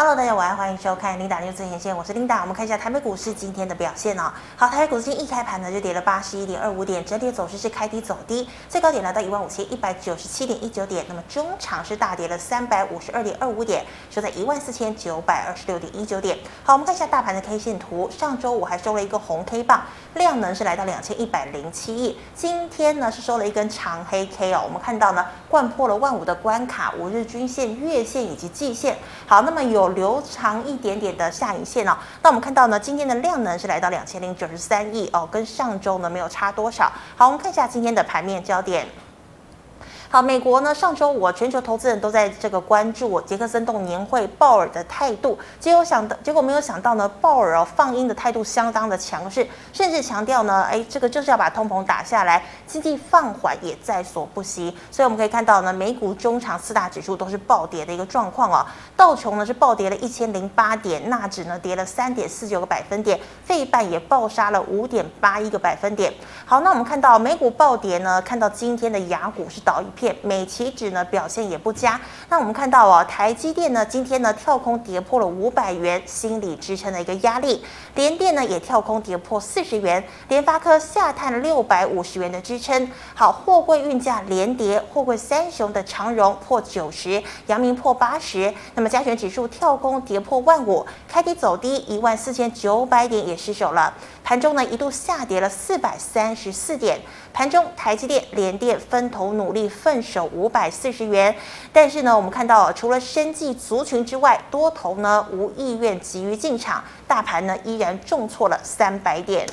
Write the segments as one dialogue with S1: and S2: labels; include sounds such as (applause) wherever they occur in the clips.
S1: Hello，大家晚安，欢迎收看 Linda News 最前线，我是 Linda。我们看一下台北股市今天的表现哦。好，台北股市今天一开盘呢就跌了八十一点二五点，整体走势是开低走低，最高点来到一万五千一百九十七点一九点。那么中场是大跌了三百五十二点二五点，收在一万四千九百二十六点一九点。好，我们看一下大盘的 K 线图，上周五还收了一个红 K 棒，量能是来到两千一百零七亿。今天呢是收了一根长黑 K 哦，我们看到呢贯破了万五的关卡，五日均线、月线以及季线。好，那么有留长一点点的下影线哦。那我们看到呢，今天的量呢是来到两千零九十三亿哦，跟上周呢没有差多少。好，我们看一下今天的盘面焦点。好，美国呢，上周五全球投资人都在这个关注杰克森动年会鲍尔的态度，结果想的结果没有想到呢，鲍尔哦放鹰的态度相当的强势，甚至强调呢，哎，这个就是要把通膨打下来，经济放缓也在所不惜。所以我们可以看到呢，美股中场四大指数都是暴跌的一个状况哦，道琼呢是暴跌了一千零八点，纳指呢跌了三点四九个百分点，费半也暴杀了五点八一个百分点。好，那我们看到美股暴跌呢，看到今天的雅股是倒一。美期指呢表现也不佳，那我们看到哦，台积电呢今天呢跳空跌破了五百元心理支撑的一个压力，联电呢也跳空跌破四十元，联发科下探六百五十元的支撑。好，货柜运价连跌，货柜三雄的长荣破九十，阳明破八十，那么加权指数跳空跌破万五，开低走低一万四千九百点也失守了，盘中呢一度下跌了四百三十四点。盘中，台积电、联电分头努力，奋守五百四十元。但是呢，我们看到，除了生计族群之外，多头呢无意愿急于进场，大盘呢依然重挫了三百点。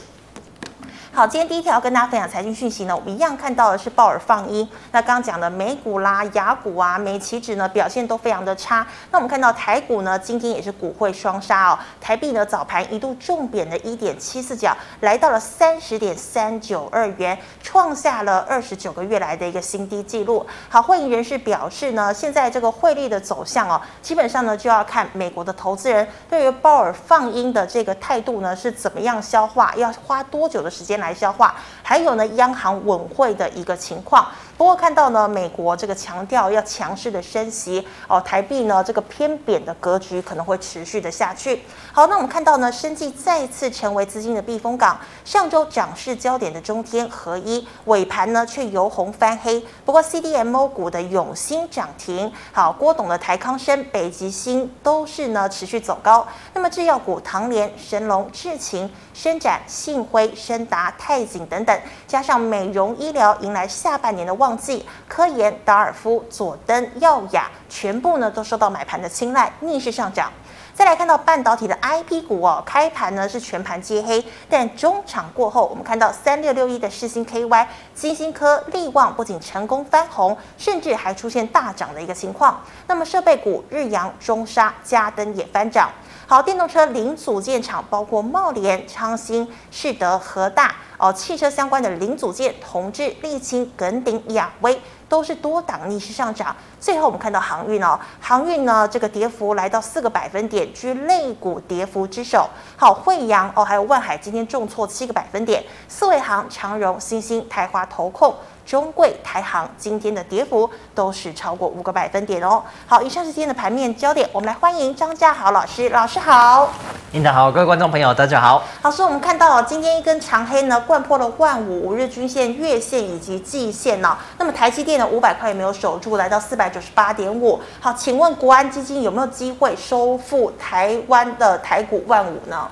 S1: 好，今天第一条跟大家分享财经讯息呢，我们一样看到的是鲍尔放鹰。那刚刚讲的美股啦、雅股啊、美期指呢表现都非常的差。那我们看到台股呢，今天也是股汇双杀哦。台币呢早盘一度重贬的一点七四角，来到了三十点三九二元，创下了二十九个月来的一个新低纪录。好，会议人士表示呢，现在这个汇率的走向哦，基本上呢就要看美国的投资人对于鲍尔放鹰的这个态度呢是怎么样消化，要花多久的时间来。来消化，还有呢，央行稳会的一个情况。不过看到呢，美国这个强调要强势的升息哦，台币呢这个偏贬的格局可能会持续的下去。好，那我们看到呢，生技再次成为资金的避风港。上周涨势焦点的中天合一尾盘呢却由红翻黑。不过 CDMO 股的永兴涨停，好，郭董的台康生、北极星都是呢持续走高。那么制药股唐联、神龙、智勤、伸展、信辉、升达、泰景等等，加上美容医疗迎来下半年的旺。旺季，科研、达尔夫、佐登、耀雅，全部呢都受到买盘的青睐，逆势上涨。再来看到半导体的 IP 股哦，开盘呢是全盘皆黑，但中场过后，我们看到三六六一的世芯 KY、晶心科、力旺不仅成功翻红，甚至还出现大涨的一个情况。那么设备股日阳、中沙、嘉登也翻涨。好，电动车零组件厂包括茂联、昌兴、世德、和大。哦，汽车相关的零组件，同致、沥青、耿鼎、亚威都是多档逆势上涨。最后我们看到航运哦，航运呢这个跌幅来到四个百分点，居类股跌幅之首。好，惠阳哦，还有万海今天重挫七个百分点，四维航、长荣、新兴、台华投控。中柜、台行今天的跌幅都是超过五个百分点哦。好，以上是今天的盘面焦点，我们来欢迎张家豪老师。老师好，
S2: 领导好，各位观众朋友大家好。
S1: 老师，我们看到今天一根长黑呢，贯破了万五五日均线、月线以及季线呢、哦。那么台积电的，五百块也没有守住，来到四百九十八点五。好，请问国安基金有没有机会收复台湾的台股万五呢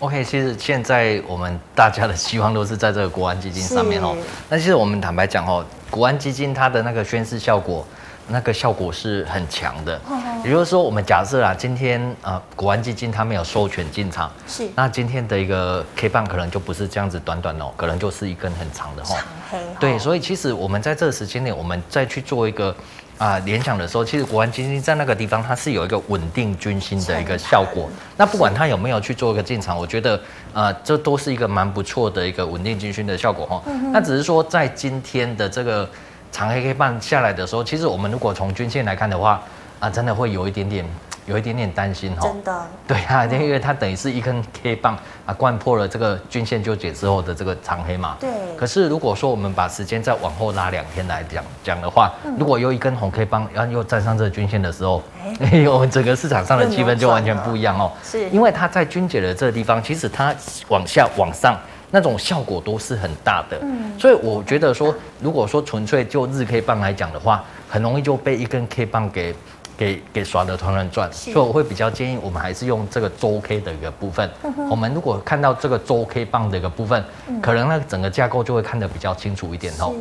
S2: ？OK，其实现在我们大家的希望都是在这个国安基金上面哦。那其实我们坦白讲哦，国安基金它的那个宣示效果，那个效果是很强的。也就是说，我们假设啊，今天呃国安基金它没有授权进场，是那今天的一个 K 棒可能就不是这样子短短哦，可能就是一根很长的哈。长黑。对，所以其实我们在这个时间内，我们再去做一个。啊，联想的时候，其实国安基金在那个地方，它是有一个稳定军心的一个效果。那不管它有没有去做一个进场，我觉得，呃，这都是一个蛮不错的一个稳定军心的效果哈。那只是说，在今天的这个长黑黑棒下来的时候，其实我们如果从均线来看的话，啊，真的会有一点点。有一点点担心哈。
S1: 真的。
S2: 对啊，因为它等于是一根 K 棒啊，贯破了这个均线纠结之后的这个长黑嘛。
S1: 对。
S2: 可是如果说我们把时间再往后拉两天来讲讲的话，如果又一根红 K 棒，然后又站上这个均线的时候，哎，(laughs) 我们整个市场上的气氛就完全不一样哦。
S1: 是。
S2: 因为它在均解的这个地方，其实它往下往上。那种效果都是很大的，嗯，所以我觉得说，如果说纯粹就日 K 棒来讲的话，很容易就被一根 K 棒给给给耍的团团转，所以我会比较建议我们还是用这个周 K 的一个部分。我们如果看到这个周 K 棒的一个部分，可能那整个架构就会看得比较清楚一点哦。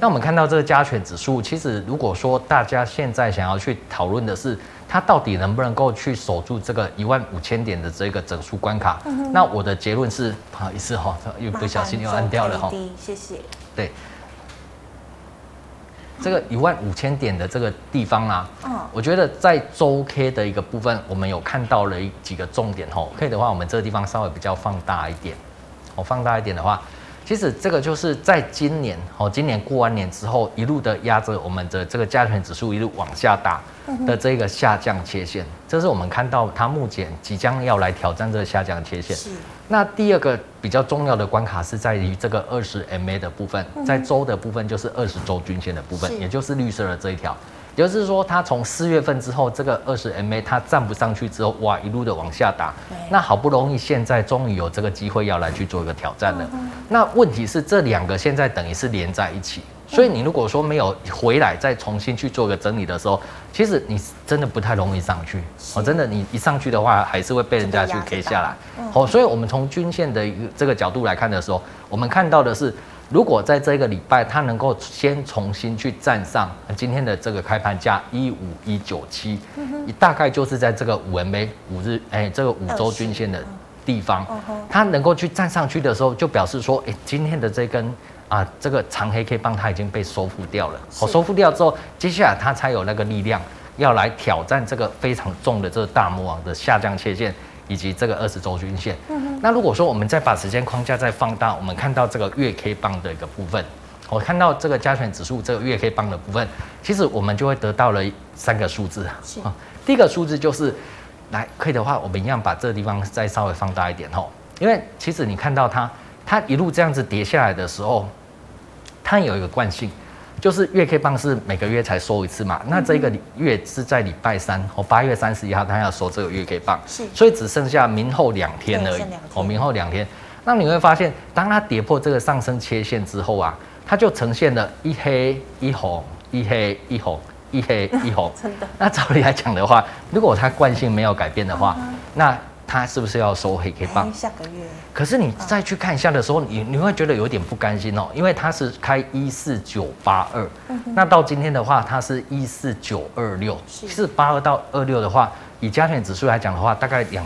S2: 那我们看到这个加权指数，其实如果说大家现在想要去讨论的是。它到底能不能够去守住这个一万五千点的这个整数关卡？嗯、那我的结论是，不好意思哈，又不小心又按掉了哈。
S1: 谢谢。
S2: 对，这个一万五千点的这个地方啊，嗯，我觉得在周 K 的一个部分，我们有看到了几个重点吼。可以的话，我们这个地方稍微比较放大一点。我放大一点的话。其实这个就是在今年哦，今年过完年之后，一路的压着我们的这个加权指数一路往下打的这个下降切线，这是我们看到它目前即将要来挑战这个下降切线。是。那第二个比较重要的关卡是在于这个二十 MA 的部分，在周的部分就是二十周均线的部分，也就是绿色的这一条。也就是说，它从四月份之后，这个二十 MA 它站不上去之后，哇，一路的往下打。那好不容易现在终于有这个机会要来去做一个挑战了。那问题是这两个现在等于是连在一起，所以你如果说没有回来再重新去做个整理的时候，其实你真的不太容易上去。哦，真的，你一上去的话，还是会被人家去 K 下来。哦，所以我们从均线的这个角度来看的时候，我们看到的是。如果在这个礼拜，它能够先重新去站上今天的这个开盘价一五一九七，大概就是在这个五 MA 五日哎这个五周均线的地方，它能够去站上去的时候，就表示说，哎，今天的这根啊这个长黑 K 棒它已经被收复掉了。好，收复掉之后，接下来它才有那个力量要来挑战这个非常重的这个大魔王的下降切线。以及这个二十周均线，嗯那如果说我们再把时间框架再放大，我们看到这个月 K 棒的一个部分，我看到这个加权指数这个月 K 棒的部分，其实我们就会得到了三个数字啊。第一个数字就是，来可以的话，我们一样把这个地方再稍微放大一点吼，因为其实你看到它，它一路这样子跌下来的时候，它有一个惯性。就是月 K 棒是每个月才收一次嘛，那这个月是在礼拜三哦，八月三十一号他要收这个月 K 棒，是，所以只剩下明后两天而已哦，明后两天，那你会发现，当它跌破这个上升切线之后啊，它就呈现了一黑一红，一黑一红，一黑一红，(laughs) 真的。那照理来讲的话，如果它惯性没有改变的话，那它是不是要收黑 K 棒？
S1: 下个月。
S2: 可是你再去看一下的时候，你你会觉得有点不甘心哦，因为它是开一四九八二，那到今天的话，它是一四九二六，其实八二到二六的话，以加权指数来讲的话，大概两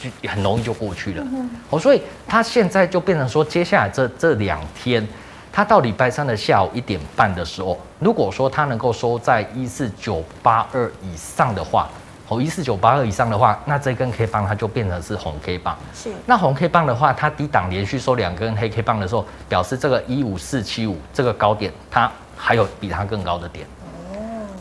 S2: 就很容易就过去了。哦，所以它现在就变成说，接下来这这两天，它到礼拜三的下午一点半的时候，如果说它能够收在一四九八二以上的话。哦，一四九八二以上的话，那这根 K 棒它就变成是红 K 棒。是。那红 K 棒的话，它低档连续收两根黑 K 棒的时候，表示这个一五四七五这个高点，它还有比它更高的点。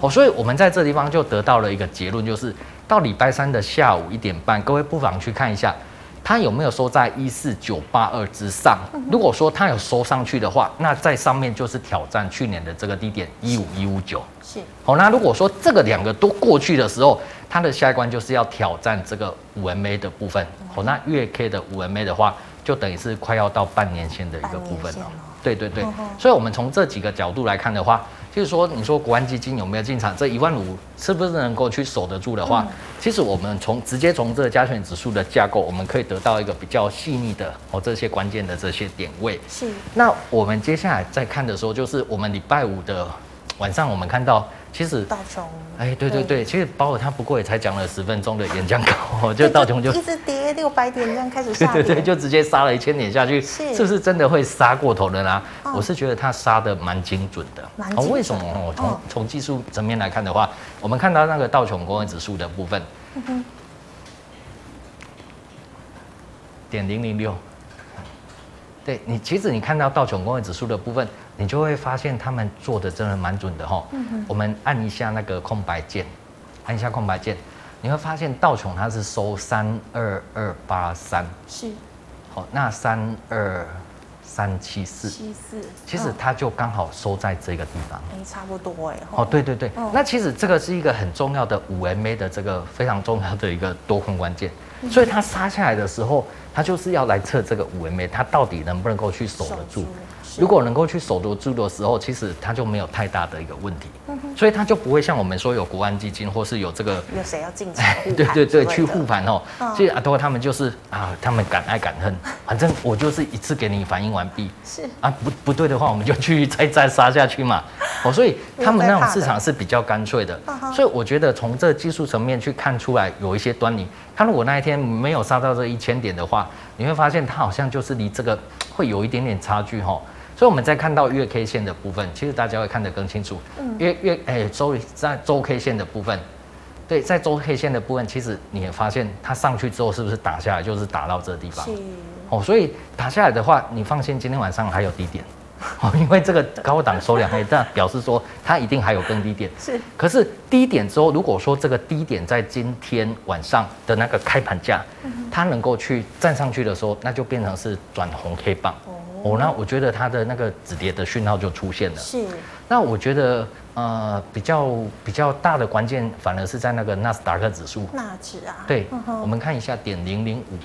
S2: 哦。所以我们在这地方就得到了一个结论，就是到礼拜三的下午一点半，各位不妨去看一下。它有没有收在一四九八二之上？如果说它有收上去的话，那在上面就是挑战去年的这个低点一五一五九。是。好，那如果说这个两个都过去的时候，它的下一关就是要挑战这个五 MA 的部分。好，那月 K 的五 MA 的话，就等于是快要到半年线的一个部分了。对对对。所以，我们从这几个角度来看的话。就是说，你说国安基金有没有进场？这一万五是不是能够去守得住的话，其实我们从直接从这个加权指数的架构，我们可以得到一个比较细腻的哦这些关键的这些点位。是。那我们接下来再看的时候，就是我们礼拜五的晚上，我们看到。其实道琼，哎，对对对，其实包括他不过也才讲了十分钟的演讲稿，(laughs) (laughs) 就道琼就一
S1: 直跌六百点这样开始下，
S2: 对对对，就直接杀了一千点下去，是。是不是真的会杀过头的啦？我是觉得他杀的蛮精准的。哦，为什么？哦，从从技术层面来看的话，我们看到那个道琼工业指数的部分，点零零六，对你，其实你看到道琼工业指数的部分。你就会发现他们做的真的蛮准的哈。我们按一下那个空白键，按一下空白键，你会发现道琼它是收三二二八三，
S1: 是，
S2: 好，那三二三七四，
S1: 七四，
S2: 其实它就刚好收在这个地方，
S1: 哎，差不多哎，
S2: 哦，对对对，那其实这个是一个很重要的五 MA 的这个非常重要的一个多空关键，所以它杀下来的时候，它就是要来测这个五 MA，它到底能不能够去守得住。如果能够去守得住的时候，其实它就没有太大的一个问题，所以它就不会像我们说有国安基金或是有这个
S1: 有谁要进场
S2: 对对对，去护盘哦。其实阿多他们就是啊，他们敢爱敢恨，反正我就是一次给你反应完毕。是啊，不不对的话，我们就去再再杀下去嘛。哦，所以他们那种市场是比较干脆的。所以我觉得从这技术层面去看出来有一些端倪。他如果那一天没有杀到这一千点的话，你会发现他好像就是离这个会有一点点差距哈。所以我们在看到月 K 线的部分，其实大家会看得更清楚。嗯，月月哎周在周 K 线的部分，对，在周 K 线的部分，其实你也发现它上去之后是不是打下来，就是打到这个地方。是。哦，所以打下来的话，你放心，今天晚上还有低点。(laughs) 哦，因为这个高档收两黑，但表示说它一定还有更低点。是。可是低点之后，如果说这个低点在今天晚上的那个开盘价，它能够去站上去的时候，那就变成是转红 K 棒。哦，那我觉得它的那个止跌的讯号就出现了。是。那我觉得呃比较比较大的关键，反而是在那个纳斯达克指数。纳指啊。对。我们看一下点零零五。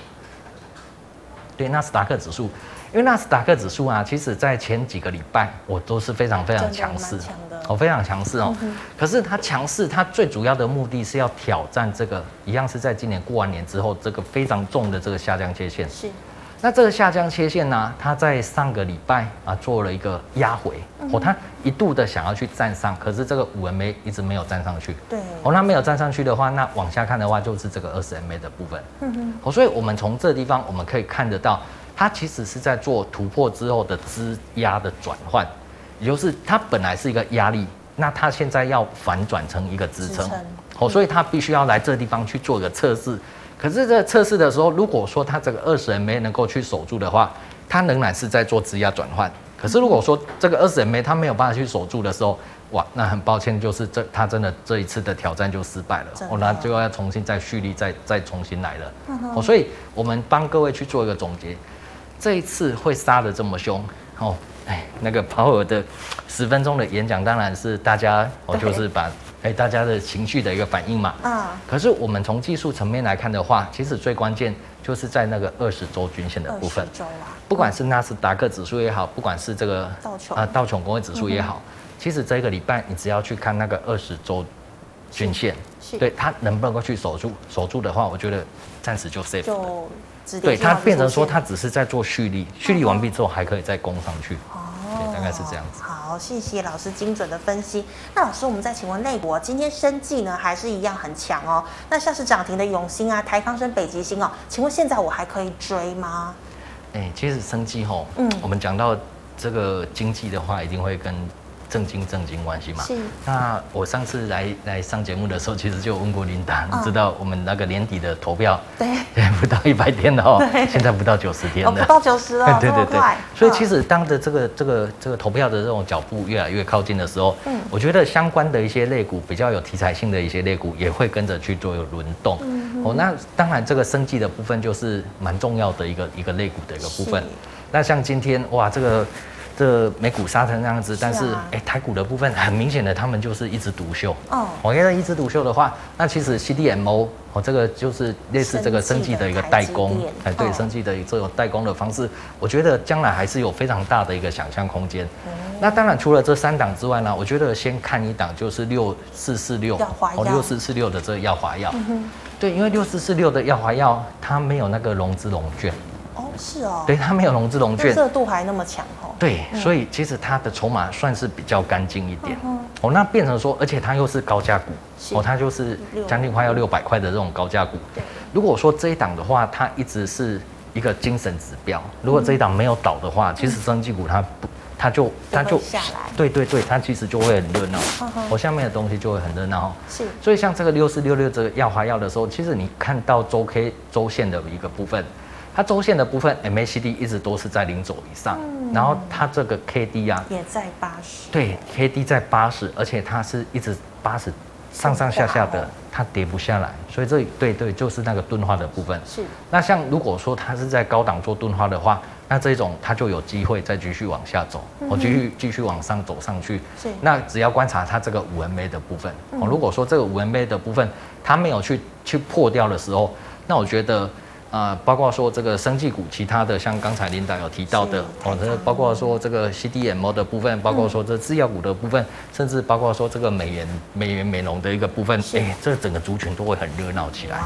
S2: 对，纳斯达克指数，因为纳斯达克指数啊，其实在前几个礼拜我都是非常非常强势。哦，非常强势哦。可是它强势，它最主要的目的是要挑战这个，一样是在今年过完年之后，这个非常重的这个下降切线。是。那这个下降切线呢，它在上个礼拜啊做了一个压回，哦，它一度的想要去站上，可是这个五 MA 一直没有站上去。对，哦，那没有站上去的话，那往下看的话就是这个二十 MA 的部分。嗯哼，哦，所以我们从这个地方我们可以看得到，它其实是在做突破之后的支压的转换，也就是它本来是一个压力，那它现在要反转成一个支撑。哦，所以它必须要来这个地方去做一个测试。可是，在测试的时候，如果说它这个二十 MA 能够去守住的话，它仍然是在做支压转换。可是，如果说这个二十 MA 它没有办法去守住的时候，哇，那很抱歉，就是这他真的这一次的挑战就失败了。哦，那就要重新再蓄力，再再重新来了。哦，所以我们帮各位去做一个总结，这一次会杀的这么凶哦，哎，那个鲍尔的十分钟的演讲，当然是大家哦，就是把。哎，大家的情绪的一个反应嘛。啊。可是我们从技术层面来看的话，其实最关键就是在那个二十周均线的部分。二十周啊。不管是纳斯达克指数也好，不管是这个道琼啊道琼工业指数也好，其实这个礼拜你只要去看那个二十周均线，对它能不能够去守住，守住的话，我觉得暂时就 safe。就对它变成说它只是在做蓄力，蓄力完毕之后还可以再攻上去。对，大概是这样子。
S1: 好，谢谢老师精准的分析。那老师，我们再请问内国，今天生计呢还是一样很强哦？那像是涨停的永兴啊、台康生、北极星哦，请问现在我还可以追吗？
S2: 哎、欸，其实生计吼，嗯，我们讲到这个经济的话，一定会跟。正经正经关系嘛？是。那我上次来来上节目的时候，其实就问过琳达，你知道我们那个年底的投票，对，(laughs) 不到一百天了哦，现在不到九十天了，
S1: 不到九十了，(laughs) 对对对。
S2: 所以其实当着这个这个这个投票的这种脚步越来越靠近的时候，嗯，我觉得相关的一些类股比较有题材性的一些类股也会跟着去做轮动。哦，那当然这个生计的部分就是蛮重要的一个一个类股的一个部分。那像今天哇，这个。这美股杀成这样子，但是哎、啊，台股的部分很明显的，他们就是一枝独秀。哦，我觉得一枝独秀的话，那其实 CDMO 哦，这个就是类似这个生技的一个代工，哎，对，生技的这种代工的方式，我觉得将来还是有非常大的一个想象空间。那当然，除了这三档之外呢，我觉得先看一档就是六四四六哦，六四四六的这个药华药。对，因为六四四六的药华药，它没有那个融资融券。
S1: 哦，是哦，
S2: 对，它没有融资融券，
S1: 热度还那么强哦。
S2: 对，所以其实它的筹码算是比较干净一点。哦，那变成说，而且它又是高价股，哦，它就是将近快要六百块的这种高价股。对，如果说这一档的话，它一直是一个精神指标。如果这一档没有倒的话，其实生技股它不，它就它就下来。对对对，它其实就会很热闹。我，下面的东西就会很热闹。是，所以像这个六四六六这个药华药的时候，其实你看到周 K 周线的一个部分。它周线的部分 MACD 一直都是在零轴以上，嗯、然后它这个 KD 啊也在八十，对，KD 在八十，而且它是一直八十上上下下的它跌不下来，所以这对对就是那个钝化的部分。
S1: 是。
S2: 那像如果说它是在高档做钝化的话，那这种它就有机会再继续往下走，我继续继续往上走上去。
S1: 是。
S2: 那只要观察它这个五 MA 的部分，哦，如果说这个五 MA 的部分它没有去去破掉的时候，那我觉得。啊、呃，包括说这个生技股，其他的像刚才领导有提到的，哦，这包括说这个 CDMO 的部分，包括说这制药股的部分，嗯、甚至包括说这个美元美元美容的一个部分，哎、欸，这整个族群都会很热闹起来。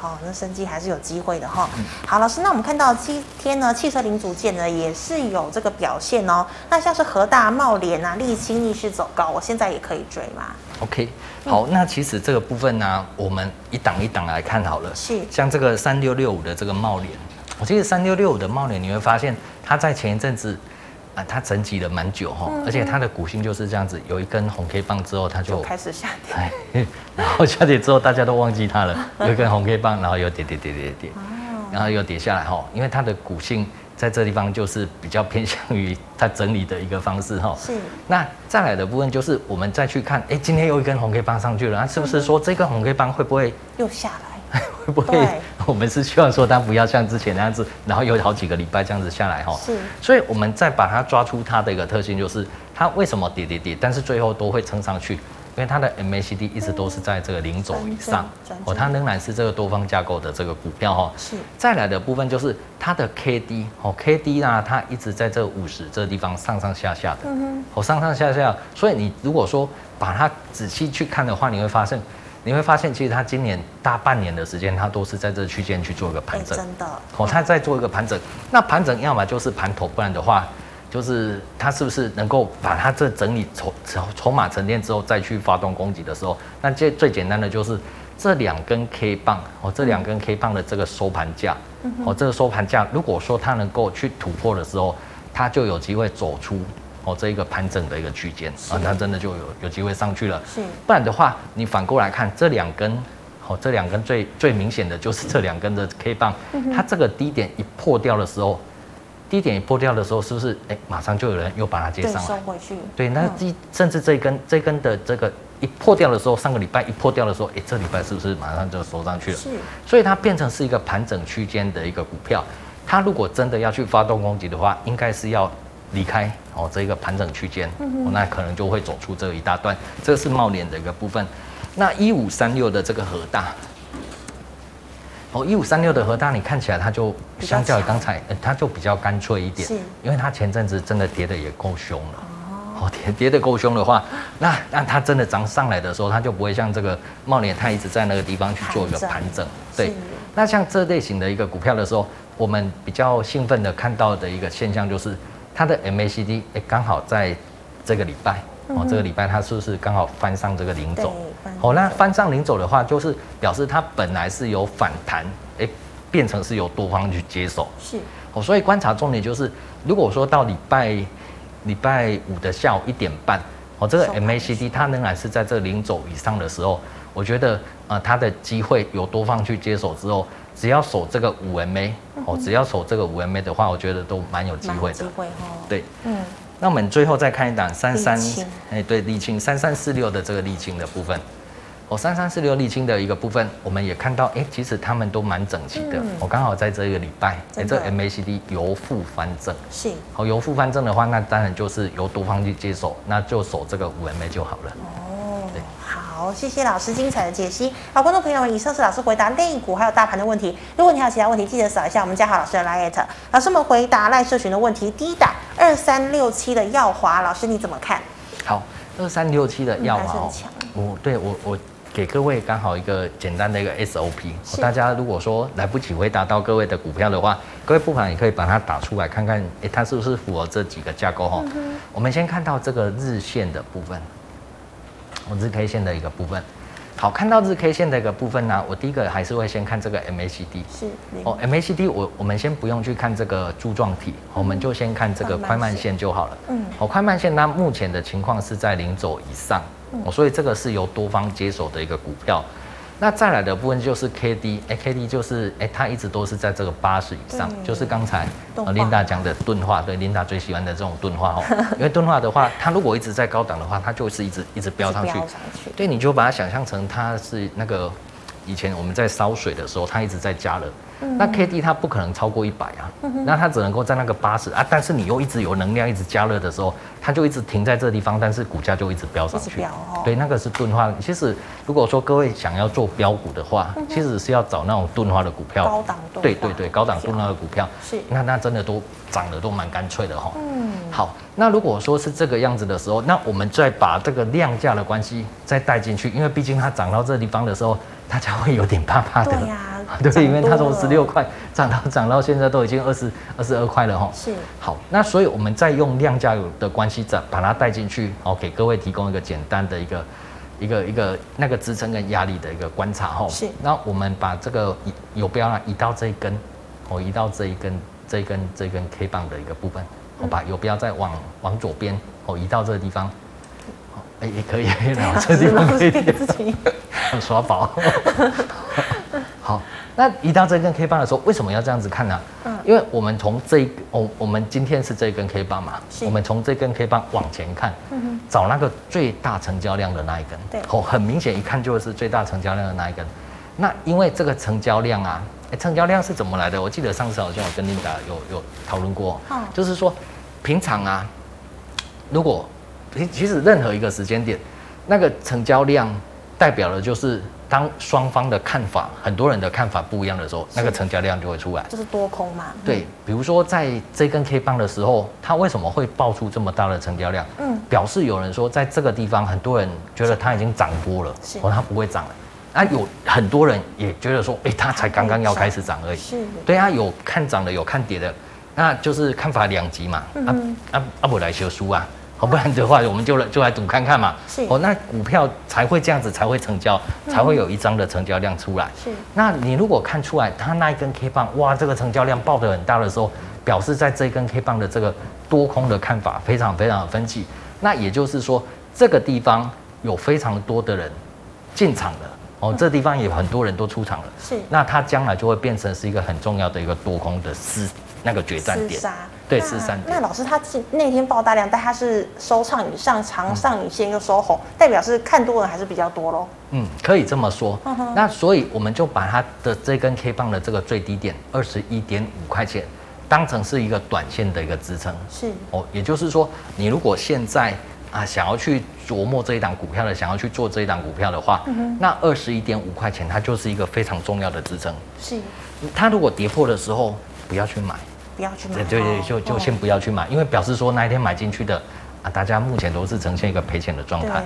S1: 哇，好，那生机还是有机会的哈。好，老师，那我们看到今天呢，汽车零组件呢也是有这个表现哦。那像是和大、茂联啊、沥青逆势走高，我现在也可以追吗
S2: ？OK，好，那其实这个部分呢、啊，我们一档一档来看好了。
S1: 是，
S2: 像这个三六六五的这个茂联，我记得三六六五的茂联，你会发现它在前一阵子啊，它沉寂了蛮久哈，而且它的股性就是这样子，有一根红 K 棒之后，它就，
S1: 就开始下跌，
S2: 然后下跌之后大家都忘记它了，有一根红 K 棒，然后又跌跌跌跌跌，然后又跌下来哈，因为它的股性。在这地方就是比较偏向于它整理的一个方式哈。
S1: 是。
S2: 那再来的部分就是我们再去看，哎，今天又一根红 K 棒上去了，那是不是说这根红 K 棒会不会
S1: 又下来？(laughs)
S2: 会不会？我们是希望说它不要像之前那样子，然后有好几个礼拜这样子下来哈。
S1: 是。
S2: 所以我们再把它抓出它的一个特性，就是它为什么跌跌跌，但是最后都会撑上去。因为它的 MACD 一直都是在这个零轴以上，哦，它仍然是这个多方架构的这个股票哈。
S1: 是。再
S2: 来的部分就是它的 KD 哦，KD 呢，它一直在这五十这个地方上上下下的，嗯哼，哦，上上下下。所以你如果说把它仔细去看的话，你会发现，你会发现其实它今年大半年的时间，它都是在这个区间去做一个盘整，
S1: 真的。
S2: 哦，它在做一个盘整。那盘整要么就是盘头，不然的话。就是它是不是能够把它这整理筹筹筹码沉淀之后再去发动攻击的时候，那最最简单的就是这两根 K 棒哦，这两根 K 棒的这个收盘价哦，这个收盘价如果说它能够去突破的时候，它就有机会走出哦这一个盘整的一个区间啊，它真的就有有机会上去了。
S1: 是，
S2: 不然的话，你反过来看这两根哦，这两根最最明显的就是这两根的 K 棒，它这个低点一破掉的时候。低点一破掉的时候，是不是哎、欸，马上就有人又把它接上来？
S1: 收回去。
S2: 对，那第甚至这一根这一根的这个一破掉的时候，上个礼拜一破掉的时候，哎、欸，这礼拜是不是马上就收上去了？
S1: 是。
S2: 所以它变成是一个盘整区间的一个股票。它如果真的要去发动攻击的话，应该是要离开哦这一个盘整区间，哦，那可能就会走出这一大段。这是茂联的一个部分。那一五三六的这个核大。哦，一五三六的核大，你看起来它就相较于刚才，呃，它就比较干脆一点，因为它前阵子真的跌的也够凶了。哦，跌跌得够凶的话，那那它真的涨上来的时候，它就不会像这个茂联，它一直在那个地方去做一个盘整。对，那像这类型的一个股票的时候，我们比较兴奋的看到的一个现象就是，它的 MACD 哎，刚好在这个礼拜。哦，这个礼拜它是不是刚好翻上这个零轴？哦，那翻上零轴的话，就是表示它本来是有反弹，哎，变成是由多方去接手。
S1: 是。
S2: 哦，所以观察重点就是，如果说到礼拜礼拜五的下午一点半，哦，这个 MACD 它仍然是在这零轴以上的时候，我觉得呃，它的机会由多方去接手之后，只要守这个五 MA，哦，只要守这个五 MA 的话，我觉得都蛮有机会的。机会哦。对。嗯。那我们最后再看一档三三，哎，对，沥青三三四六的这个沥青的部分，哦，三三四六沥青的一个部分，我们也看到，哎，其实他们都蛮整齐的。我刚好在这一个礼拜，哎，这 MACD 由负翻正，
S1: 是，
S2: 好，由负翻正的话，那当然就是由多方去接手，那就守这个五 MA 就好了。
S1: 好，谢谢老师精彩的解析。好，观众朋友们，以上是老师回答类股还有大盘的问题。如果你还有其他问题，记得扫一下我们嘉豪老师的 LINE。老师们回答赖社群的问题。第一档二三六七的耀华，老师你怎么看？
S2: 好，二三六七的耀华，我对我我给各位刚好一个简单的一个 SOP。大家如果说来不及回答到各位的股票的话，各位不妨也可以把它打出来看看，哎，它是不是符合这几个架构哈？嗯、我们先看到这个日线的部分。我日 K 线的一个部分，好，看到日 K 线的一个部分呢、啊，我第一个还是会先看这个 MACD，是哦，MACD 我我们先不用去看这个柱状体，我们就先看这个快慢线。就好了。嗯，哦，快慢线它目前的情况是在零轴以上，哦，所以这个是由多方接手的一个股票。那再来的部分就是 K D，哎，K D 就是哎，它一直都是在这个八十以上，就是刚才呃琳达讲的钝化，对，琳达最喜欢的这种钝化哦。(laughs) 因为钝化的话，它如果一直在高档的话，它就是一直一直飙上去。对，你就把它想象成它是那个以前我们在烧水的时候，它一直在加热。那 K D 它不可能超过一百啊，那它只能够在那个八十啊，但是你又一直有能量一直加热的时候，它就一直停在这地方，但是股价就一直飙上去。对，那个是钝化。其实如果说各位想要做标股的话，其实是要找那种钝化的股票。
S1: 高档钝。
S2: 对对对，高档钝化的股票。是。那那真的都涨得都蛮干脆的哈。嗯。好，那如果说是这个样子的时候，那我们再把这个量价的关系再带进去，因为毕竟它涨到这地方的时候，大家会有点怕怕的。对呀。(laughs) 对，因为它从十六块涨到涨到现在都已经二十二十二块了哈。是。好，那所以我们再用量价的关系再把它带进去，哦，给各位提供一个简单的一个一个一个那个支撑跟压力的一个观察哈。是。那我们把这个游标呢移到这一根，哦，移到这一根这一根这一根 K 棒的一个部分，我把游标再往往左边，哦，移到这个地方。哎，也可以，(laughs) (laughs) 然后这个地方可以耍宝。好，那移到这根 K 棒的时候，为什么要这样子看呢？嗯，因为我们从这一，我我们今天是这根 K 棒嘛，我们从这根 K 棒往前看，嗯哼，找那个最大成交量的那一根，对，哦，很明显一看就是最大成交量的那一根。那因为这个成交量啊，哎，成交量是怎么来的？我记得上次好像我跟琳达有有讨论过，嗯，就是说平常啊，如果其其实任何一个时间点，那个成交量代表的就是。当双方的看法，很多人的看法不一样的时候，那个成交量就会出来，
S1: 就是多空嘛。
S2: 对，比如说在这根 K 棒的时候，它为什么会爆出这么大的成交量？嗯，表示有人说，在这个地方，很多人觉得它已经涨多了，是，哦，它不会涨了。啊，有很多人也觉得说，哎、欸，它才刚刚要开始涨而已。是，对啊，有看涨的，有看跌的，那就是看法两极嘛。嗯、啊啊啊，不来修书啊。好，不然的话，我们就来就来赌看看嘛。是哦，那股票才会这样子，才会成交，才会有一张的成交量出来。是，那你如果看出来，它那一根 K 棒，哇，这个成交量爆得很大的时候，表示在这一根 K 棒的这个多空的看法非常非常的分歧。那也就是说，这个地方有非常多的人进场了。哦，这地方也有很多人都出场了。是，那它将来就会变成是一个很重要的一个多空的厮那个决战点。对，十三。
S1: 那老师他那天爆大量，但他是收长影上长上影线又收红，代表是看多人还是比较多喽？
S2: 嗯，可以这么说。那所以我们就把它的这根 K 棒的这个最低点二十一点五块钱，当成是一个短线的一个支撑。是哦，也就是说，你如果现在啊想要去琢磨这一档股票的，想要去做这一档股票的话，那二十一点五块钱它就是一个非常重要的支撑。是，它如果跌破的时候，不要去买。
S1: 不要去买，
S2: 对对，就就先不要去买，因为表示说那一天买进去的啊，大家目前都是呈现一个赔钱的状态。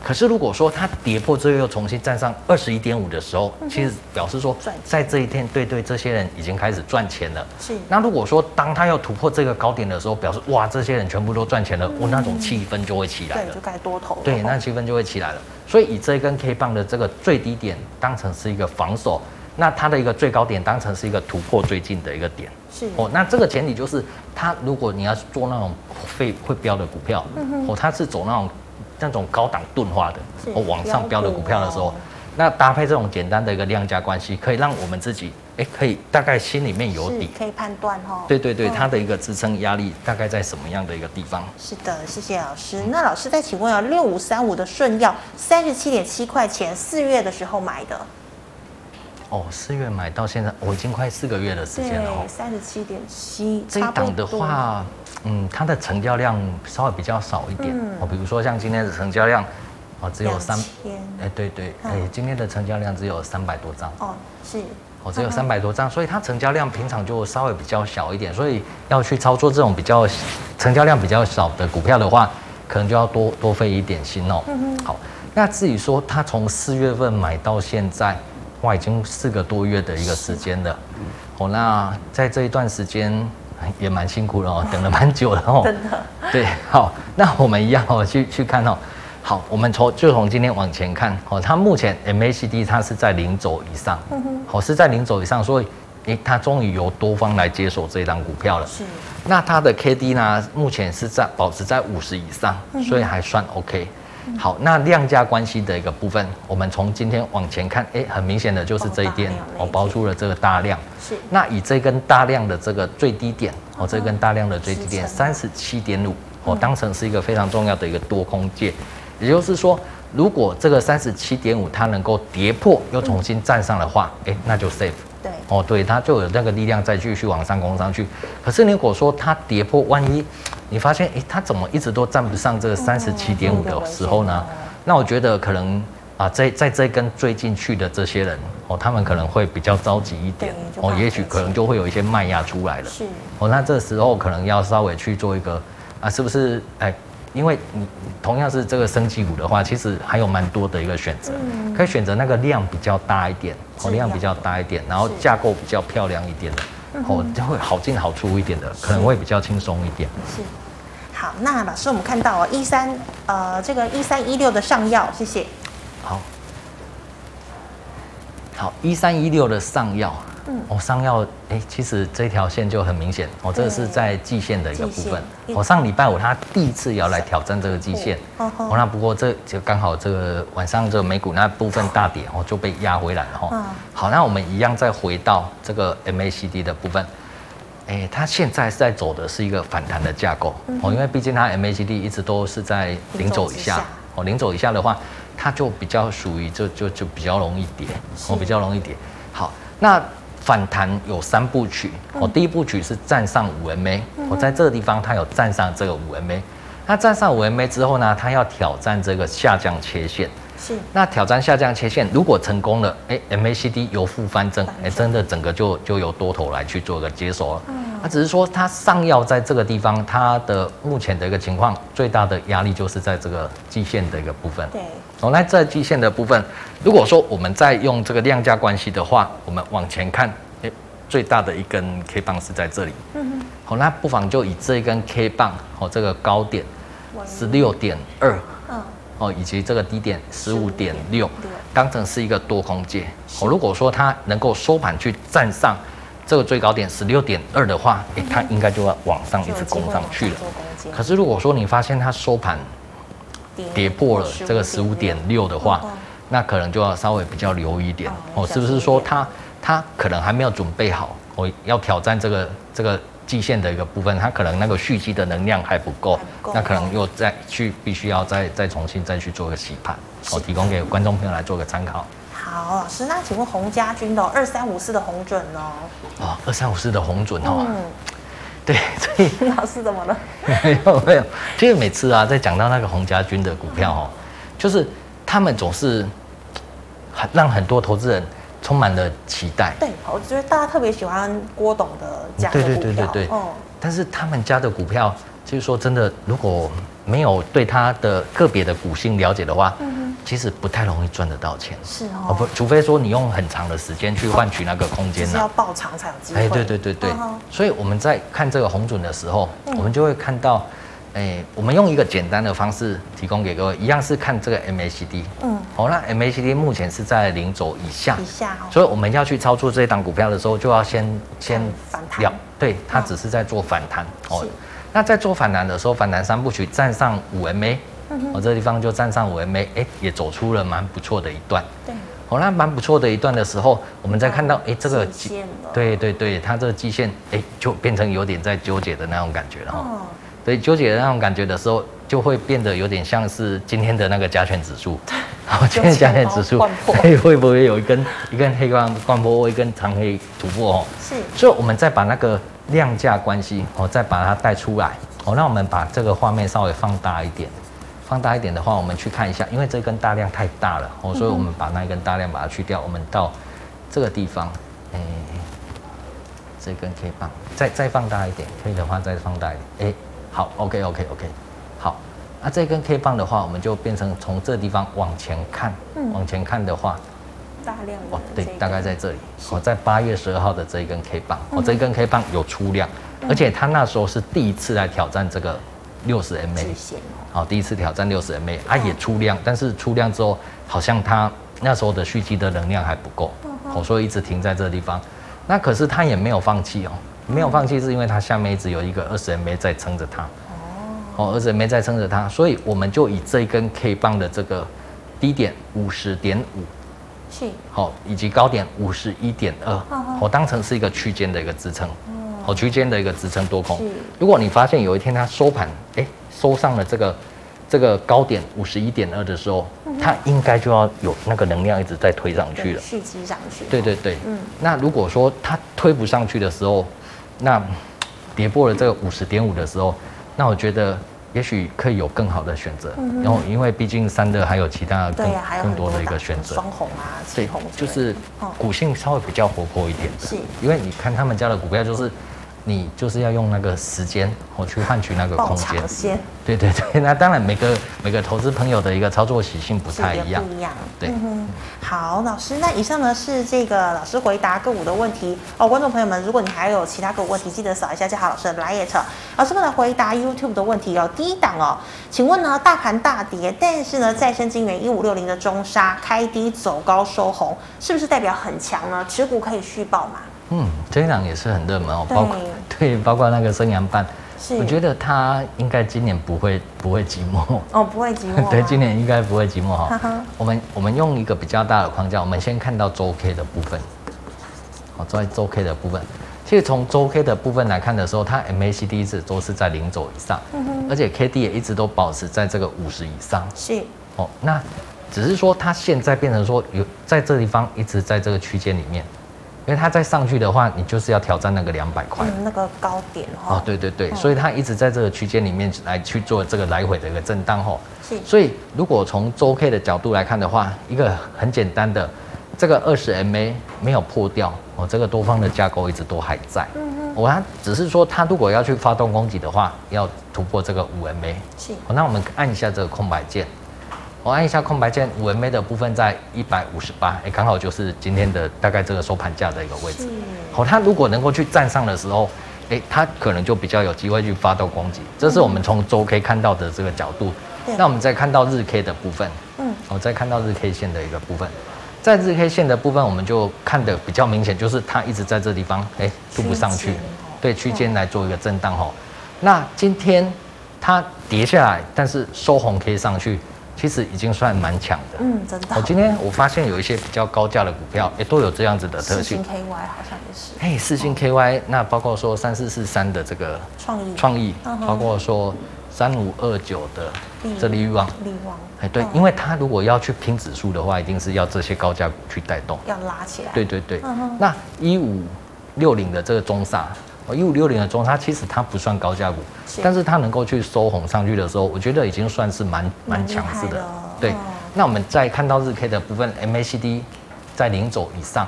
S2: 可是如果说它跌破之后又重新站上二十一点五的时候，其实表示说在这一天，对对，这些人已经开始赚钱了。是。那如果说当他要突破这个高点的时候，表示哇，这些人全部都赚钱了，我那种气氛就会起来了。
S1: 对，就该多头。
S2: 对，那气氛就会起来了。所以以这一根 K 棒的这个最低点当成是一个防守。那它的一个最高点当成是一个突破最近的一个点，是哦。那这个前提就是，它如果你要做那种会会标的股票，嗯、哦，它是走那种那种高档钝化的，哦，往上标的股票的时候，哦、那搭配这种简单的一个量价关系，可以让我们自己哎，可以大概心里面有底，
S1: 可以判断哈。
S2: 对对对，它的一个支撑压力大概在什么样的一个地方？
S1: 是的，谢谢老师。那老师再请问啊，六五三五的顺药三十七点七块钱，四月的时候买的。
S2: 哦，四月买到现在，我已经快四个月的时间了。
S1: 哦，三十七点七。
S2: 这一档的话，嗯，它的成交量稍微比较少一点。哦、嗯，比如说像今天的成交量，哦，只有三。千。哎，对对，哎，今天的成交量只有三百多张。哦，是。哦，只有三百多张，所以它成交量平常就稍微比较小一点，所以要去操作这种比较成交量比较少的股票的话，可能就要多多费一点心哦。好，那至于说它从四月份买到现在。哇，已经四个多月的一个时间了，哦，那在这一段时间也蛮辛苦了哦，(laughs) 等了蛮久了哦。真的。对，好，那我们一样哦，去去看哦。好，我们从就从今天往前看哦，它目前 MACD 它是在零轴以上，嗯哼，哦是在零轴以上，所以诶，它终于由多方来接手这一档股票了。是。那它的 KD 呢，目前是在保持在五十以上，所以还算 OK。好，那量价关系的一个部分，我们从今天往前看，哎，很明显的就是这一点，我包出了这个大量。
S1: 是。
S2: 那以这根大量的这个最低点，哦，这根大量的最低点三十七点五，哦，当成是一个非常重要的一个多空界。也就是说，如果这个三十七点五它能够跌破又重新站上的话，哎，那就 safe。
S1: 对。
S2: 哦，对，它就有那个力量再继续往上攻上去。可是如果说它跌破，万一你发现，哎，它怎么一直都站不上这个三十七点五的时候呢？那我觉得可能啊，在在这根追进去的这些人哦，他们可能会比较着急一点哦，也许可能就会有一些卖压出来了。是哦，那这时候可能要稍微去做一个啊，是不是？哎，因为你同样是这个升级股的话，其实还有蛮多的一个选择，可以选择那个量比较大一点，哦，量比较大一点，然后架构比较漂亮一点的，哦，就会好进好出一点的，可能会比较轻松一点。是。
S1: 好，那老师，我们看到哦，一三呃，这个一三一六的上药，谢谢。
S2: 好，好，一三一六的上药，嗯，哦，上药，哎，其实这条线就很明显，哦，这个是在季线的一个部分。哦，上礼拜五他第一次要来挑战这个季线，哦，那不过这就刚好这个晚上这个美股那部分大跌，哦，就被压回来了，哈。好，那我们一样再回到这个 MACD 的部分。哎、欸，它现在是在走的是一个反弹的架构哦，嗯、因为毕竟它 MACD 一直都是在零轴以下哦，零轴以下的话，它就比较属于就就就比较容易跌哦，比较容易跌。好，那反弹有三部曲哦，第一部曲是站上五 MA，我在这个地方它有站上这个五 MA，那站上五 MA 之后呢，它要挑战这个下降切线。是，那挑战下降切线，如果成功了，哎，MACD 由负翻正，哎，真的整个就就由多头来去做一个接手了。嗯，那只是说它上药在这个地方，它的目前的一个情况，最大的压力就是在这个季线的一个部分。对，哦，那在季线的部分，如果说我们再用这个量价关系的话，我们往前看，哎，最大的一根 K 棒是在这里。嗯哼，好，那不妨就以这一根 K 棒，哦，这个高点十六点二。哦，以及这个低点十五点六，当成是一个多空界。哦，如果说它能够收盘去站上这个最高点十六点二的话，诶，它应该就要往上一直攻上去了。可是如果说你发现它收盘跌破了这个十五点六的话，那可能就要稍微比较留意一点。哦，是不是说它它可能还没有准备好，我要挑战这个这个。季线的一个部分，它可能那个蓄积的能量还不够，那可能又再去必须要再再重新再去做个洗盘，我提供给观众朋友来做个参考。
S1: 好，老师，那请问洪家军的二三五四的红准呢？
S2: 哦，二三五四的红准哦，嗯，(laughs) 对，所以 (laughs)
S1: 老师怎么了？(laughs)
S2: 没有没有，其实每次啊，在讲到那个洪家军的股票哦，就是他们总是很让很多投资人。充满了期待。
S1: 对，我觉得大家特别喜欢郭董的家的股票。对对对对对。哦。
S2: 但是他们家的股票，就是说真的，如果没有对他的个别的股性了解的话，嗯哼，其实不太容易赚得到钱。是哦。不，除非说你用很长的时间去换取那个空间呢。是要
S1: 爆长才有机会。
S2: 哎，对对对对。所以我们在看这个红准的时候，我们就会看到。哎、欸，我们用一个简单的方式提供给各位，一样是看这个 MACD。嗯，好，那 MACD 目前是在零轴以下。以下、哦。所以我们要去操作这一档股票的时候，就要先先反弹。对，它只是在做反弹。哦。是那在做反弹的时候，反弹三部曲站上五 MA，我这个地方就站上五 MA，哎，也走出了蛮不错的一段。对。好，那蛮不错的一段的时候，我们再看到，哎，这个对对对，它这个基线，哎，就变成有点在纠结的那种感觉了哈。哦所以纠结的那种感觉的时候，就会变得有点像是今天的那个加权指数。(laughs) 好，今天加权指数会会不会有一根一根黑棒贯破，或一根长黑突破哦？是。所以，我们再把那个量价关系哦，再把它带出来哦。那我们把这个画面稍微放大一点，放大一点的话，我们去看一下，因为这根大量太大了哦，所以我们把那一根大量把它去掉。我们到这个地方，哎，这根 K 棒再再放大一点，可以的话再放大一点，哎。好，OK OK OK，好，那这根 K 棒的话，我们就变成从这地方往前看，嗯、往前看的话，
S1: 大量
S2: 哦，对，大概在这里，我是在八月十二号的这一根 K 棒，我、嗯、这一根 K 棒有出量，嗯、而且他那时候是第一次来挑战这个六十 MA，好，第一次挑战六十 MA，啊也出量，但是出量之后，好像他那时候的蓄积的能量还不够，哦，所以一直停在这个地方，那可是他也没有放弃哦。没有放弃，是因为它下面一直有一个二十 MA 在撑着它。哦，哦，二十 MA 在撑着它，所以我们就以这一根 K 棒的这个低点五十点五，
S1: 是，
S2: 好，以及高点五十一点二，我当成是一个区间的一个支撑，好，区间的一个支撑多空。如果你发现有一天它收盘，哎，收上了这个这个高点五十一点二的时候，它应该就要有那个能量一直在推上去了，
S1: 蓄积上去。
S2: 对对对，嗯。那如果说它推不上去的时候，那跌破了这个五十点五的时候，那我觉得也许可以有更好的选择，然后因为毕竟三的还有其他更更多的一个选择，
S1: 双红啊，对，
S2: 就是股性稍微比较活泼一点的，是，因为你看他们家的股票就是。你就是要用那个时间，我去换取那个空间。对对对，那当然每个每个投资朋友的一个操作习性不太一样。不一样。对、嗯。
S1: 好，老师，那以上呢是这个老师回答个股的问题哦。观众朋友们，如果你还有其他个股问题，记得扫一下嘉豪老师的 LINE。老师们来回答 YouTube 的问题哦。第一档哦，请问呢，大盘大跌，但是呢，再生晶圆一五六零的中沙开低走高收红，是不是代表很强呢？持股可以续报吗？
S2: 嗯，这一档也是很热门哦，包括 (laughs) 对，包括那个生阳半，是，我觉得他应该今年不会不会寂寞。
S1: 哦，不会寂寞，(laughs)
S2: 对，今年应该不会寂寞哈。我们我们用一个比较大的框架，我们先看到周 K 的部分，好，在周 K 的部分，其实从周 K 的部分来看的时候，它 MACD 一直都是在零轴以上，而且 KD 也一直都保持在这个五十以上，
S1: 是，
S2: 哦，那只是说它现在变成说有在这地方一直在这个区间里面。因为它再上去的话，你就是要挑战那个两百块，
S1: 那个高点
S2: 哦。对对对，嗯、所以它一直在这个区间里面来去做这个来回的一个震荡吼。是。所以如果从周 K 的角度来看的话，一个很简单的，这个二十 MA 没有破掉哦，这个多方的架构一直都还在。嗯嗯。我它只是说，它如果要去发动攻击的话，要突破这个五 MA。是。那我们按一下这个空白键。我按一下空白键，五 MA 的部分在一百五十八，哎，刚好就是今天的大概这个收盘价的一个位置。好，它如果能够去站上的时候，哎，它可能就比较有机会去发动攻击。这是我们从周 K 看到的这个角度。那我们再看到日 K 的部分，嗯，我再看到日 K 线的一个部分，在日 K 线的部分，我们就看的比较明显，就是它一直在这地方，哎，突不上去，对，区间来做一个震荡哈。那今天它跌下来，但是收红 K 上去。其实已经算蛮强的，
S1: 嗯，真的。
S2: 我今天我发现有一些比较高价的股票，也都有这样子的特性。
S1: 四星 KY 好像也是。
S2: 哎，四星 KY，那包括说三四四三的这个创意，创意，包括说三五二九的这力旺，利旺。哎，对，因为它如果要去拼指数的话，一定是要这些高价股去带动，
S1: 要拉起来。
S2: 对对对。那一五六零的这个中砂。哦，一五六零的中，它其实它不算高价股，但是它能够去收红上去的时候，我觉得已经算是蛮蛮强势的。对，那我们再看到日 K 的部分，MACD 在零轴以上，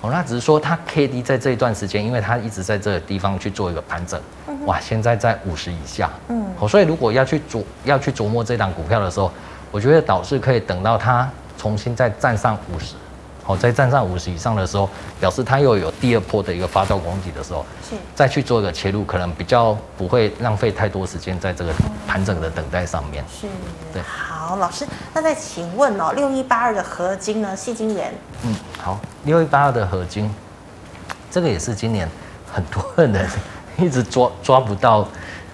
S2: 哦，那只是说它 KD 在这一段时间，因为它一直在这个地方去做一个盘整，哇，现在在五十以下，嗯，哦，所以如果要去琢要去琢磨这档股票的时候，我觉得倒是可以等到它重新再站上五十。哦，在站上五十以上的时候，表示它又有第二波的一个发动攻击的时候，是再去做一个切入，可能比较不会浪费太多时间在这个盘整的等待上面。是，
S1: 对。好，老师，那再请问哦，六一八二的合金呢？细晶圆。
S2: 嗯，好，六一八二的合金，这个也是今年很多人 (laughs) 一直抓抓不到、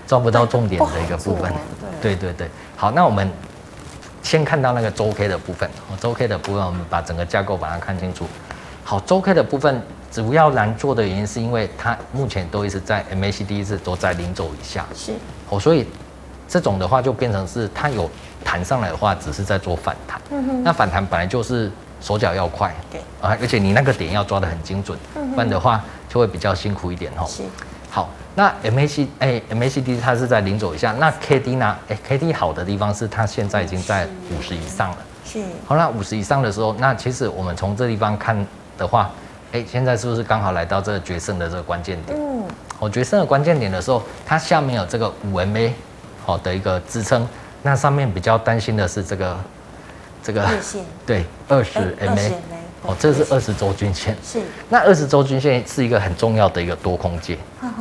S2: 抓不到重点的一个部分。对对对，好，那我们。先看到那个周 K 的部分，哦，周 K 的部分，我们把整个架构把它看清楚。好，周 K 的部分主要难做的原因是因为它目前都一直在 MACD 一直都在零轴以下，是哦，所以这种的话就变成是它有弹上来的话，只是在做反弹。嗯哼，那反弹本来就是手脚要快，对啊，而且你那个点要抓得很精准，嗯不然的话就会比较辛苦一点哦。是。好，那 MAC 哎，MACD 它是在零轴以下，那 KD 呢？哎，KD 好的地方是它现在已经在五十以上了。是。好，那五十以上的时候，那其实我们从这地方看的话，哎，现在是不是刚好来到这个决胜的这个关键点？嗯。我决胜的关键点的时候，它下面有这个五 MA 好的一个支撑，那上面比较担心的是这个这个对二十 MA。哦，这是二十周均线，是。那二十周均线是一个很重要的一个多空界，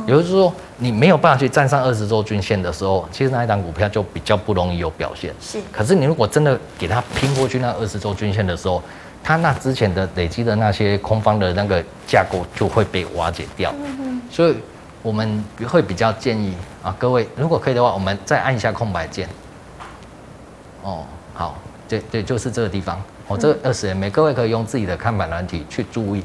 S2: 也就是说，你没有办法去站上二十周均线的时候，其实那一档股票就比较不容易有表现。是。可是你如果真的给它拼过去那二十周均线的时候，它那之前的累积的那些空方的那个架构就会被瓦解掉。嗯哼。所以我们会比较建议啊，各位如果可以的话，我们再按一下空白键。哦，好，对对，就是这个地方。哦，这个二十 MA，各位可以用自己的看板软体去注意。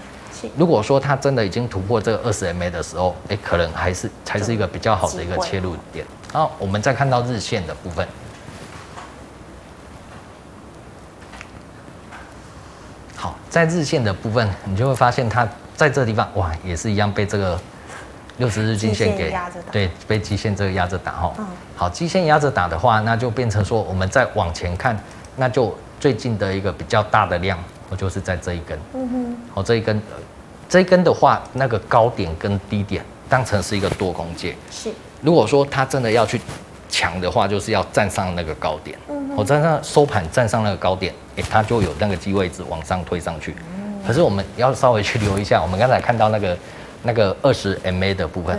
S2: 如果说它真的已经突破这个二十 MA 的时候，哎，可能还是才是一个比较好的一个切入点。好，我们再看到日线的部分。好，在日线的部分，你就会发现它在这个地方，哇，也是一样被这个六十日均线给对，被基线这个压着打哈。好，基线压着打的话，那就变成说，我们再往前看，那就。最近的一个比较大的量，我就是在这一根。嗯哼。好，这一根，这一根的话，那个高点跟低点当成是一个多空界。是。如果说它真的要去抢的话，就是要站上那个高点。嗯哼。我站上收盘站上那个高点，哎，它就有那个机会一直往上推上去。嗯。可是我们要稍微去留意一下，我们刚才看到那个那个二十 MA 的部分。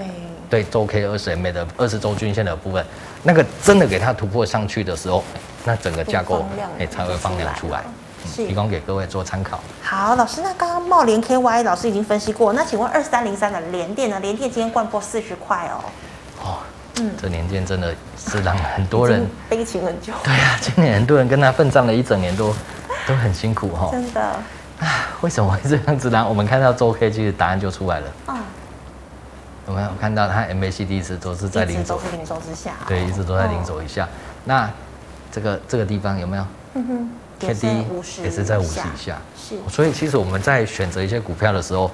S2: 对。对，周 K 二十 MA 的二十周均线的部分，那个真的给它突破上去的时候。那整个架构哎才会放量出来，是提供给各位做参考。
S1: 好，老师，那刚刚茂联 KY 老师已经分析过，那请问二三零三的联电呢？联电今天灌破四十块哦。
S2: 哦，嗯，这联电真的是让很多人 (laughs)
S1: 悲情很久。
S2: 对啊，(laughs) 今年很多人跟他奋战了一整年都，(laughs) 都很辛苦哈、哦。
S1: 真的。
S2: 啊，为什么会这样子呢？我们看到周 K 其实答案就出来了。嗯。我们有看到它 MACD 一直都是在零轴，
S1: 都是零轴之下。
S2: 对，一直都在零轴以下。那这个这个地方有没有？嗯哼，K D 也是在五十以下。是，所以其实我们在选择一些股票的时候，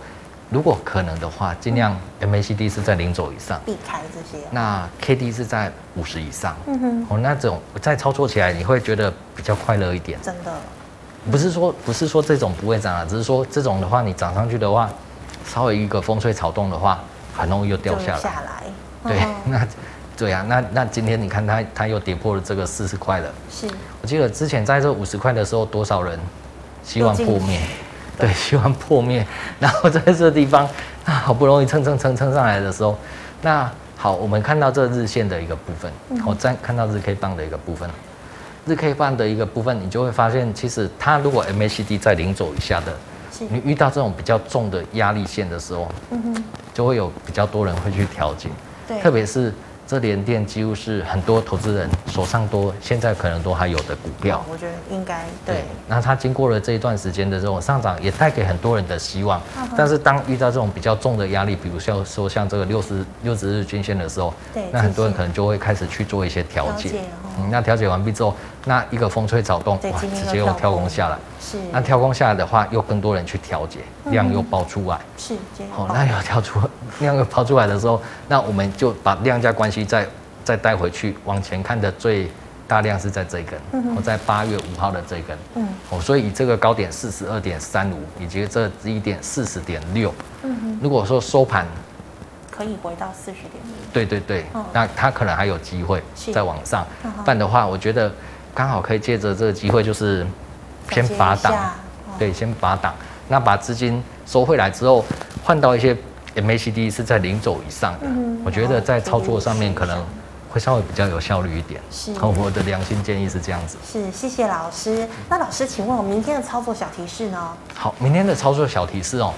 S2: 如果可能的话，尽量 M A C D 是在零轴以上，
S1: 避开这些。
S2: 那 K D 是在五十以上。嗯哼，哦，那种在操作起来你会觉得比较快乐一点。
S1: 真的，
S2: 不是说不是说这种不会涨啊，只是说这种的话，你涨上去的话，稍微一个风吹草动的话，很容易又掉下来。下来，对，(laughs) 那。对啊，那那今天你看它，它又跌破了这个四十块了。是，我记得之前在这五十块的时候，多少人希望破灭？(laughs) 对，希望破灭。然后在这个地方，那，好不容易蹭蹭蹭蹭上来的时候，那好，我们看到这日线的一个部分，我再看到日 K 棒的一个部分，日 K 棒的一个部分，你就会发现，其实它如果 MACD 在零轴以下的，你遇到这种比较重的压力线的时候，嗯哼，就会有比较多人会去调节，对，特别是。这联电几乎是很多投资人手上多，现在可能都还有的股票。
S1: 我觉得应该对，对。那
S2: 它经过了这一段时间的这种上涨，也带给很多人的希望。但是当遇到这种比较重的压力，比如像说像这个六十六十日均线的时候，对，那很多人可能就会开始去做一些调节。嗯，那调节完毕之后，那一个风吹草动，哇，直接又跳空。下来。是。那跳空下来的话，又更多人去调节，量又爆出来。是。哦，那又跳出 (laughs) 量又跑出来的时候，那我们就把量价关系。再再带回去，往前看的最大量是在这一根，我、嗯、在八月五号的这一根，嗯，哦，所以以这个高点四十二点三五，以及这一点四十点六，嗯，如果说收盘
S1: 可以回到四十点六，
S2: 对对对，哦、那它可能还有机会再往上，不然的话，我觉得刚好可以借着这个机会，就是先拔档，哦、对，先拔档，那把资金收回来之后，换到一些。MACD 是在零轴以上的，嗯、我觉得在操作上面可能会稍微比较有效率一点。是，我的良心建议是这样子。
S1: 是，谢谢老师。那老师，请问我明天的操作小提示呢？
S2: 好，明天的操作小提示哦，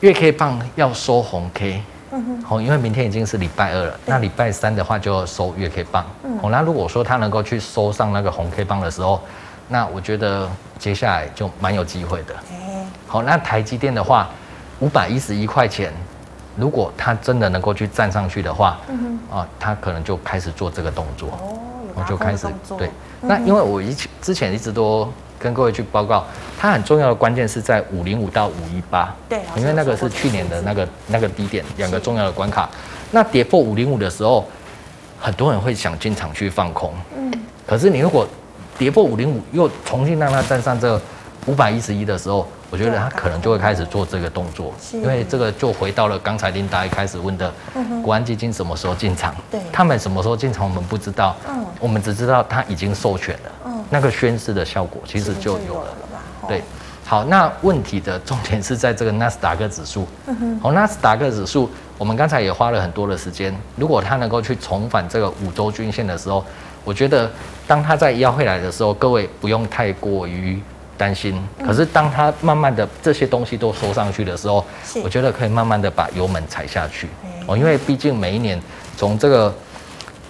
S2: 月 K 棒要收红 K。嗯。好，因为明天已经是礼拜二了，那礼拜三的话就要收月 K 棒。嗯。好，那如果说他能够去收上那个红 K 棒的时候，那我觉得接下来就蛮有机会的。哎。好，那台积电的话。五百一十一块钱，如果他真的能够去站上去的话，啊，他可能就开始做这个动作，哦，我就开始对。嗯、那因为我一之前一直都跟各位去报告，它很重要的关键是在五零五到五一八，对，因为那个是去年的那个那个低点，两个重要的关卡。那跌破五零五的时候，很多人会想进场去放空，嗯，可是你如果跌破五零五，又重新让它站上这五百一十一的时候。我觉得它可能就会开始做这个动作，因为这个就回到了刚才琳达一开始问的，国安基金什么时候进场？对，他们什么时候进场我们不知道，嗯，我们只知道他已经授权了，嗯，那个宣示的效果其实就有了，对，好，那问题的重点是在这个纳斯达克指数，好，纳斯达克指数，我们刚才也花了很多的时间，如果它能够去重返这个五周均线的时候，我觉得当它再要回来的时候，各位不用太过于。担心，可是当他慢慢的这些东西都收上去的时候，是。我觉得可以慢慢的把油门踩下去。哦，因为毕竟每一年从这个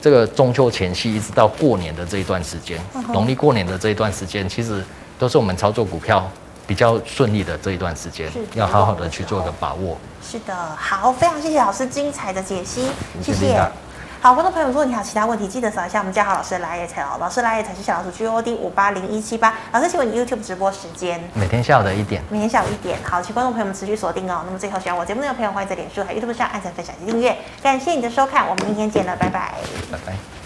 S2: 这个中秋前夕一直到过年的这一段时间，农历过年的这一段时间，其实都是我们操作股票比较顺利的这一段时间，要好好的去做一个把握。
S1: 是的，好，非常谢谢老师精彩的解析，谢谢。好，观众朋友，如果你有其他问题，记得扫一下我们嘉豪老师的 LINE 哦。老师 LINE 是小老鼠 G O D 五八零一七八。老师，请问你 YouTube 直播时间？
S2: 每天下午的一点。
S1: 每天下午一点。好，请观众朋友们持续锁定哦。那么最后，喜欢我节目内容的朋友，欢迎在脸书和 YouTube 上按赞、分享及订阅。感谢你的收看，我们明天见了，拜拜。
S2: 拜拜。